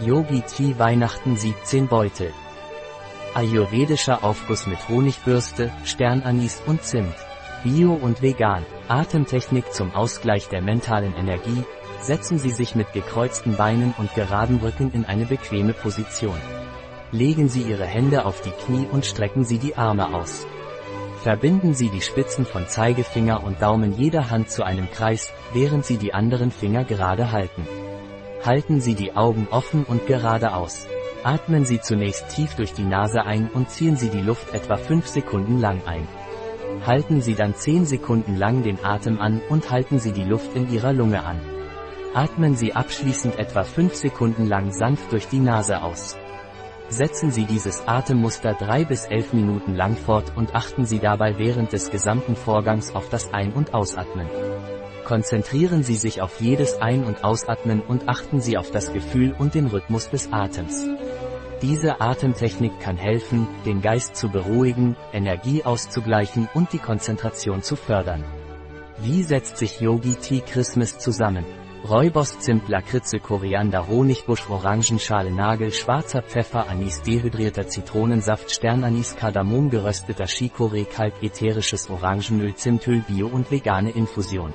Yogi Tea Weihnachten 17 Beutel. Ayurvedischer Aufguss mit Honigbürste, Sternanis und Zimt. Bio und vegan. Atemtechnik zum Ausgleich der mentalen Energie. Setzen Sie sich mit gekreuzten Beinen und geraden Rücken in eine bequeme Position. Legen Sie Ihre Hände auf die Knie und strecken Sie die Arme aus. Verbinden Sie die Spitzen von Zeigefinger und Daumen jeder Hand zu einem Kreis, während Sie die anderen Finger gerade halten. Halten Sie die Augen offen und geradeaus. Atmen Sie zunächst tief durch die Nase ein und ziehen Sie die Luft etwa 5 Sekunden lang ein. Halten Sie dann 10 Sekunden lang den Atem an und halten Sie die Luft in Ihrer Lunge an. Atmen Sie abschließend etwa 5 Sekunden lang sanft durch die Nase aus. Setzen Sie dieses Atemmuster 3 bis 11 Minuten lang fort und achten Sie dabei während des gesamten Vorgangs auf das Ein- und Ausatmen. Konzentrieren Sie sich auf jedes Ein- und Ausatmen und achten Sie auf das Gefühl und den Rhythmus des Atems. Diese Atemtechnik kann helfen, den Geist zu beruhigen, Energie auszugleichen und die Konzentration zu fördern. Wie setzt sich Yogi Tea Christmas zusammen? Räubos Zimt Lakritze Koriander Honigbusch Orangenschale Nagel Schwarzer Pfeffer Anis dehydrierter Zitronensaft Sternanis Kardamom gerösteter Chicorée Kalk ätherisches Orangenöl Zimtöl Bio und vegane Infusion.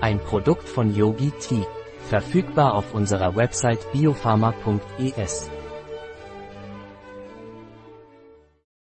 Ein Produkt von Yogi Tea. Verfügbar auf unserer Website biopharma.es.